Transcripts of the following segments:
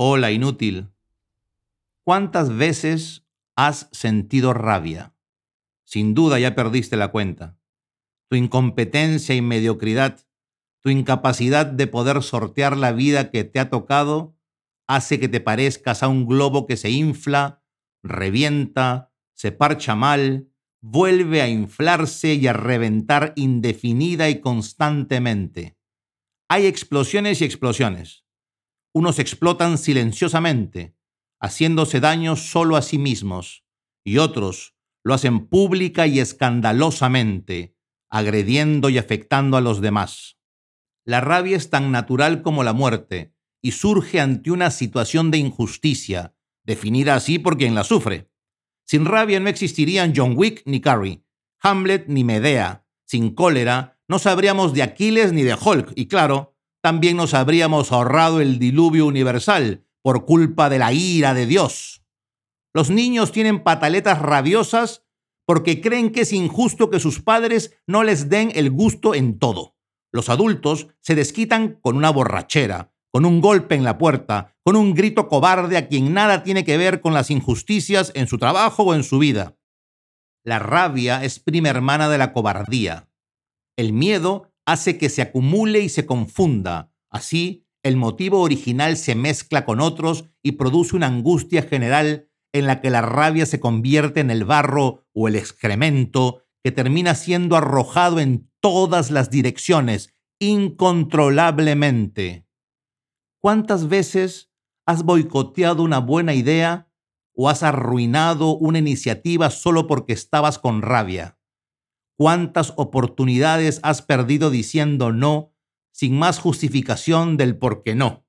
Hola, inútil. ¿Cuántas veces has sentido rabia? Sin duda ya perdiste la cuenta. Tu incompetencia y mediocridad, tu incapacidad de poder sortear la vida que te ha tocado, hace que te parezcas a un globo que se infla, revienta, se parcha mal, vuelve a inflarse y a reventar indefinida y constantemente. Hay explosiones y explosiones. Unos explotan silenciosamente, haciéndose daño solo a sí mismos, y otros lo hacen pública y escandalosamente, agrediendo y afectando a los demás. La rabia es tan natural como la muerte y surge ante una situación de injusticia, definida así por quien la sufre. Sin rabia no existirían John Wick ni Carrie, Hamlet ni Medea. Sin cólera no sabríamos de Aquiles ni de Hulk. Y claro, también nos habríamos ahorrado el diluvio universal por culpa de la ira de Dios. Los niños tienen pataletas rabiosas porque creen que es injusto que sus padres no les den el gusto en todo. Los adultos se desquitan con una borrachera, con un golpe en la puerta, con un grito cobarde a quien nada tiene que ver con las injusticias en su trabajo o en su vida. La rabia es prima hermana de la cobardía. El miedo hace que se acumule y se confunda. Así, el motivo original se mezcla con otros y produce una angustia general en la que la rabia se convierte en el barro o el excremento que termina siendo arrojado en todas las direcciones incontrolablemente. ¿Cuántas veces has boicoteado una buena idea o has arruinado una iniciativa solo porque estabas con rabia? ¿Cuántas oportunidades has perdido diciendo no sin más justificación del por qué no?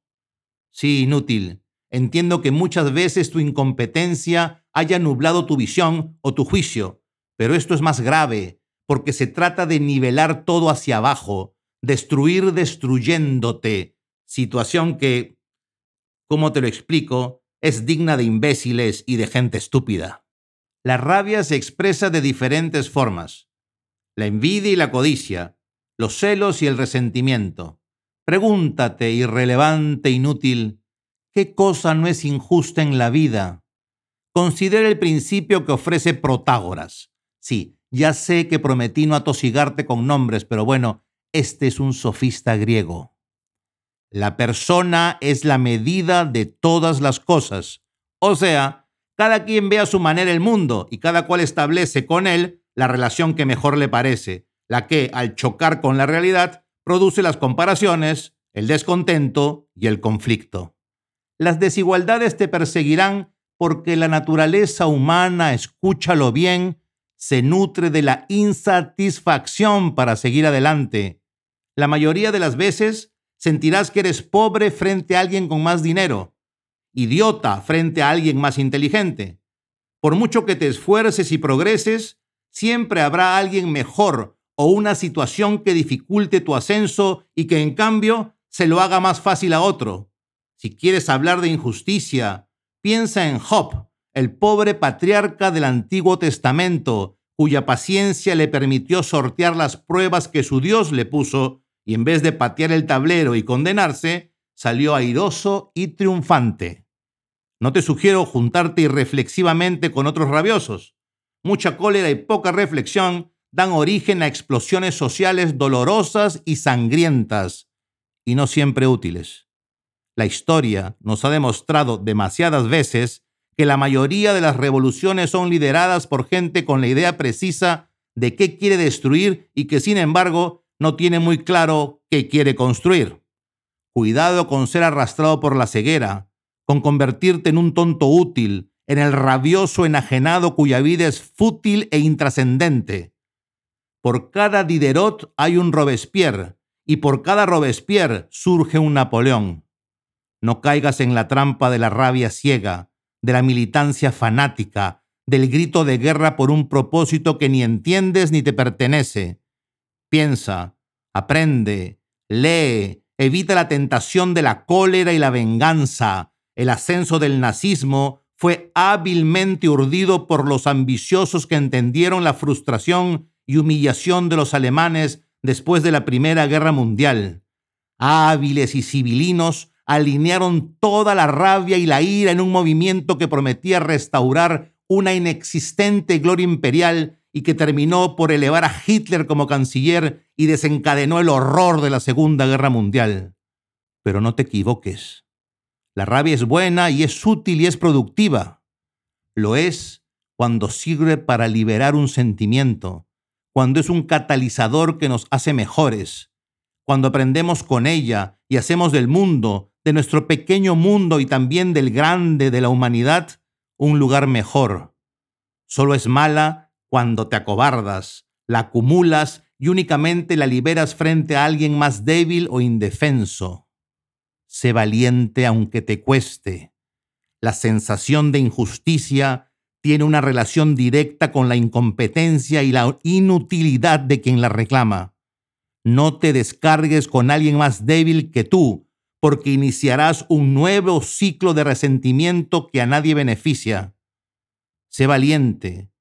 Sí, inútil. Entiendo que muchas veces tu incompetencia haya nublado tu visión o tu juicio, pero esto es más grave, porque se trata de nivelar todo hacia abajo, destruir destruyéndote, situación que, ¿cómo te lo explico?, es digna de imbéciles y de gente estúpida. La rabia se expresa de diferentes formas. La envidia y la codicia, los celos y el resentimiento. Pregúntate, irrelevante, inútil, ¿qué cosa no es injusta en la vida? Considera el principio que ofrece Protágoras. Sí, ya sé que prometí no atosigarte con nombres, pero bueno, este es un sofista griego. La persona es la medida de todas las cosas. O sea, cada quien ve a su manera el mundo y cada cual establece con él la relación que mejor le parece, la que, al chocar con la realidad, produce las comparaciones, el descontento y el conflicto. Las desigualdades te perseguirán porque la naturaleza humana, escúchalo bien, se nutre de la insatisfacción para seguir adelante. La mayoría de las veces sentirás que eres pobre frente a alguien con más dinero, idiota frente a alguien más inteligente. Por mucho que te esfuerces y progreses, siempre habrá alguien mejor o una situación que dificulte tu ascenso y que en cambio se lo haga más fácil a otro. Si quieres hablar de injusticia, piensa en Job, el pobre patriarca del Antiguo Testamento, cuya paciencia le permitió sortear las pruebas que su Dios le puso y en vez de patear el tablero y condenarse, salió airoso y triunfante. No te sugiero juntarte irreflexivamente con otros rabiosos. Mucha cólera y poca reflexión dan origen a explosiones sociales dolorosas y sangrientas, y no siempre útiles. La historia nos ha demostrado demasiadas veces que la mayoría de las revoluciones son lideradas por gente con la idea precisa de qué quiere destruir y que sin embargo no tiene muy claro qué quiere construir. Cuidado con ser arrastrado por la ceguera, con convertirte en un tonto útil, en el rabioso enajenado cuya vida es fútil e intrascendente. Por cada Diderot hay un Robespierre, y por cada Robespierre surge un Napoleón. No caigas en la trampa de la rabia ciega, de la militancia fanática, del grito de guerra por un propósito que ni entiendes ni te pertenece. Piensa, aprende, lee, evita la tentación de la cólera y la venganza. El ascenso del nazismo fue hábilmente urdido por los ambiciosos que entendieron la frustración y humillación de los alemanes después de la Primera Guerra Mundial. hábiles y civilinos alinearon toda la rabia y la ira en un movimiento que prometía restaurar una inexistente gloria imperial y que terminó por elevar a Hitler como canciller y desencadenó el horror de la Segunda Guerra Mundial. Pero no te equivoques. La rabia es buena y es útil y es productiva. Lo es cuando sirve para liberar un sentimiento, cuando es un catalizador que nos hace mejores, cuando aprendemos con ella y hacemos del mundo, de nuestro pequeño mundo y también del grande de la humanidad, un lugar mejor. Solo es mala cuando te acobardas, la acumulas y únicamente la liberas frente a alguien más débil o indefenso. Sé valiente aunque te cueste. La sensación de injusticia tiene una relación directa con la incompetencia y la inutilidad de quien la reclama. No te descargues con alguien más débil que tú, porque iniciarás un nuevo ciclo de resentimiento que a nadie beneficia. Sé valiente,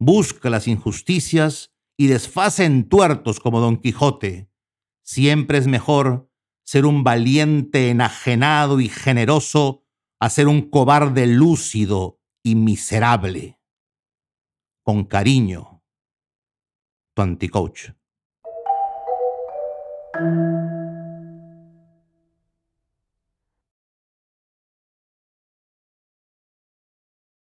busca las injusticias y desfase en tuertos como Don Quijote. Siempre es mejor ser un valiente enajenado y generoso a ser un cobarde lúcido y miserable. Con cariño, tu anticoach.